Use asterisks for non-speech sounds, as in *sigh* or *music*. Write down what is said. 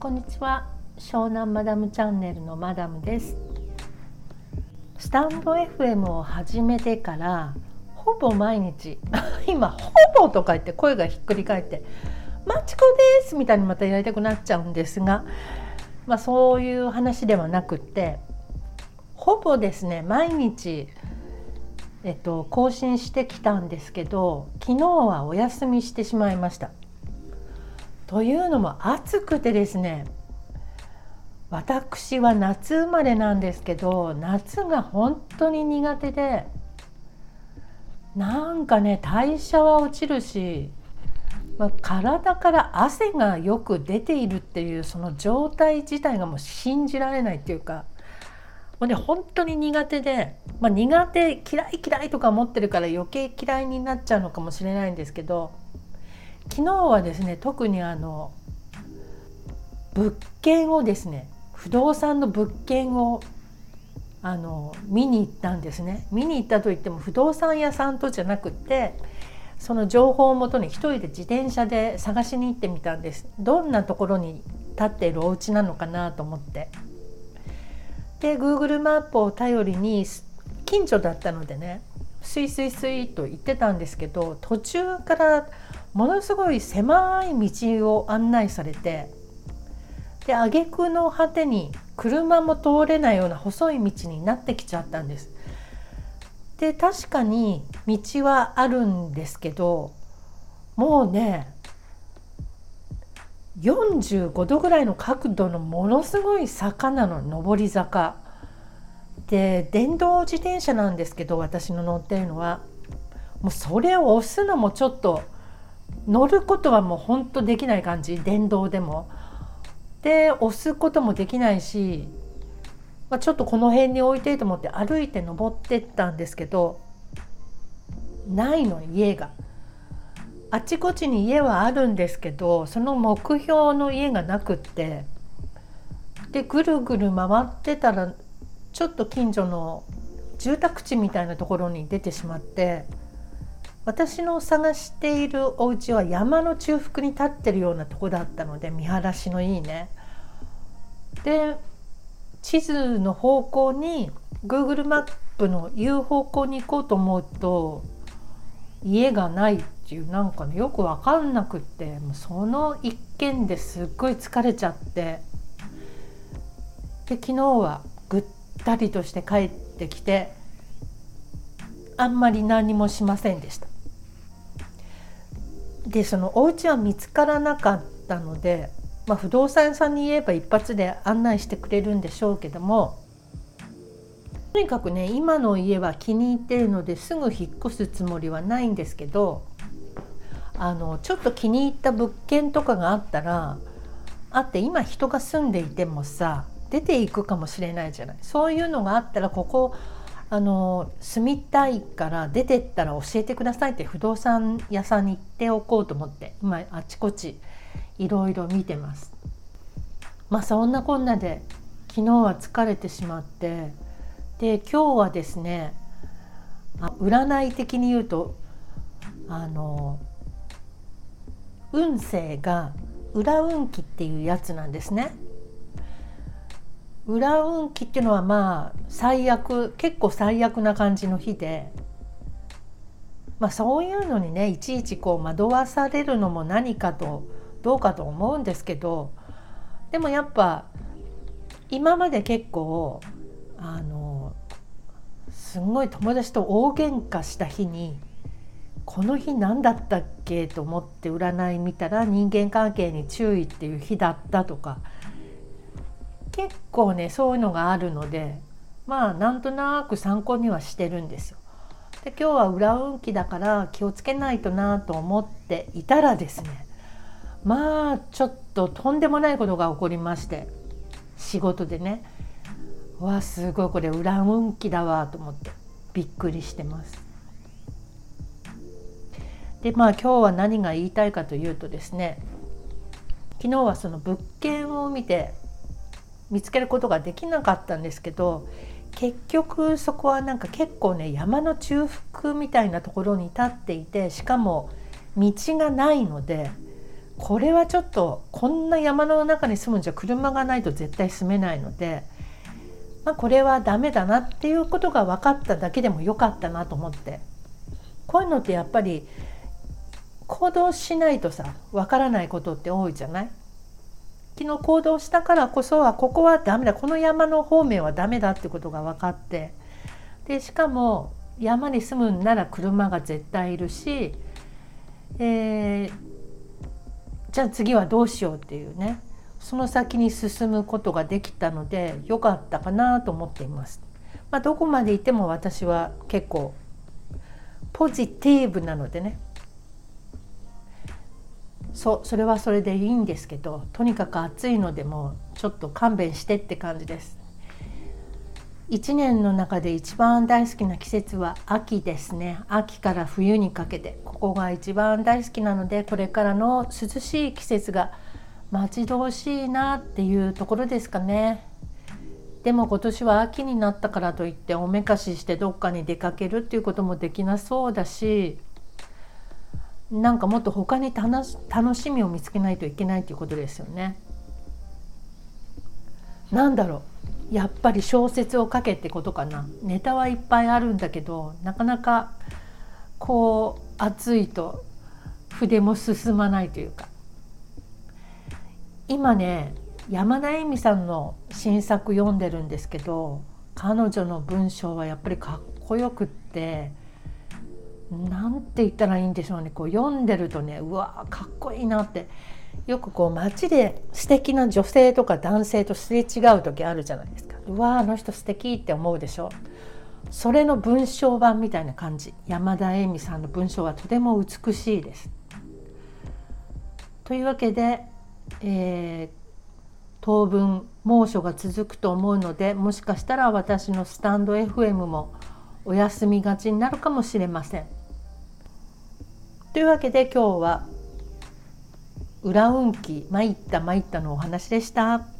こんにちは湘南マダムチャンネルのマダムですスタンド FM を始めてからほぼ毎日 *laughs* 今ほぼとか言って声がひっくり返ってマチコですみたいにまたやりたくなっちゃうんですがまあそういう話ではなくってほぼですね毎日えっと、更新してきたんですけど昨日はお休みしてしまいました。というのも暑くてですね私は夏生まれなんですけど夏が本当に苦手でなんかね代謝は落ちるし、まあ、体から汗がよく出ているっていうその状態自体がもう信じられないっていうかもうね本当に苦手で、まあ、苦手嫌い嫌いとか思ってるから余計嫌いになっちゃうのかもしれないんですけど昨日はですね特にあの物件をですね不動産の物件をあの見に行ったんですね。見に行ったといっても不動産屋さんとじゃなくてその情報をもとに一人で自転車で探しに行ってみたんです。どんなところに立っているお家なのかなと思って。で Google マップを頼りに近所だったのでねスイスイスイと行ってたんですけど途中からものすごい狭い道を案内されてで挙句の果てに車も通れないような細い道になってきちゃったんです。で確かに道はあるんですけどもうね45度ぐらいの角度のものすごい坂なの上り坂で電動自転車なんですけど私の乗ってるのはもうそれを押すのもちょっと乗ることはもうほんとできない感じ電動でも。で押すこともできないし、まあ、ちょっとこの辺に置いてと思って歩いて登ってったんですけどないの家が。あちこちに家はあるんですけどその目標の家がなくってでぐるぐる回ってたらちょっと近所の住宅地みたいなところに出てしまって私の探しているお家は山の中腹に立ってるようなとこだったので見晴らしのいいね。で地図の方向に Google マップの言う方向に行こうと思うと家がないっていうなんかねよく分かんなくってもうその一件ですっごい疲れちゃってで昨日はぐったりとして帰ってきてあんまり何もしませんでした。でそのお家は見つからなかったので、まあ、不動産屋さんに言えば一発で案内してくれるんでしょうけどもとにかくね今の家は気に入ってるのですぐ引っ越すつもりはないんですけどあのちょっと気に入った物件とかがあったらあって今人が住んでいてもさ出ていくかもしれないじゃない。そういうのがあったらここあの住みたいから出てったら教えてくださいって不動産屋さんに行っておこうと思って今あちこちいろいろ見てます。まあそんなこんなで昨日は疲れてしまってで今日はですね占い的に言うとあの運勢が裏運気っていうやつなんですね。裏運気っていうのはまあ最悪結構最悪な感じの日で、まあ、そういうのにねいちいちこう惑わされるのも何かとどうかと思うんですけどでもやっぱ今まで結構あのすごい友達と大喧嘩した日にこの日何だったっけと思って占い見たら人間関係に注意っていう日だったとか結構ねそういうのがあるのでまあなんとなく参考にはしてるんですよ。で今日は裏運気だから気をつけないとなと思っていたらですねまあちょっととんでもないことが起こりまして仕事でねわすごいこれ裏運気だわと思ってびっくりしてます。でまあ今日は何が言いたいかというとですね昨日はその物件を見て見つけることができなかったんですけど結局そこはなんか結構ね山の中腹みたいなところに立っていてしかも道がないのでこれはちょっとこんな山の中に住むんじゃ車がないと絶対住めないので、まあ、これはダメだなっていうことが分かっただけでもよかったなと思って。こういうのってやっぱり行動しないとさ分からないことって多いじゃない？昨日行動したからこそはここはダメだ。この山の方面はダメだってことが分かって。でしかも山に住むんなら車が絶対いるし、えーじゃあ次はどうしようっていうね。その先に進むことができたので良かったかなと思っています。まあ、どこまで行っても私は結構ポジティブなのでね。そうそれはそれでいいんですけどとにかく暑いのでもちょっと勘弁してって感じです。1年の中で一番大好きな季節は秋ですね。秋から冬にかけて。ここが一番大好きなのでこれからの涼しい季節が待ち遠しいなっていうところですかね。でも今年は秋になったからといっておめかししてどっかに出かけるっていうこともできなそうだしなんかもっと他に楽しみを見つけないといけないということですよね。なんだろう。やっぱり小説を書けってことかな。ネタはいっぱいあるんだけどなかなかこう熱いと筆も進まないというか。今ね山田恵美さんの新作読んでるんですけど彼女の文章はやっぱりかっこよくって何て言ったらいいんでしょうね。こう読んでるとねうわかっこいいなって。よくこう街で素敵な女性とか男性とすれ違う時あるじゃないですか。うわあの人素敵って思うでしょ。それの文章版みたいな感じ。山田恵美さんの文章はとても美しいです。というわけで、えー、当分猛暑が続くと思うのでもしかしたら私のスタンド FM もお休みがちになるかもしれません。というわけで今日は裏運気参った参ったのお話でした。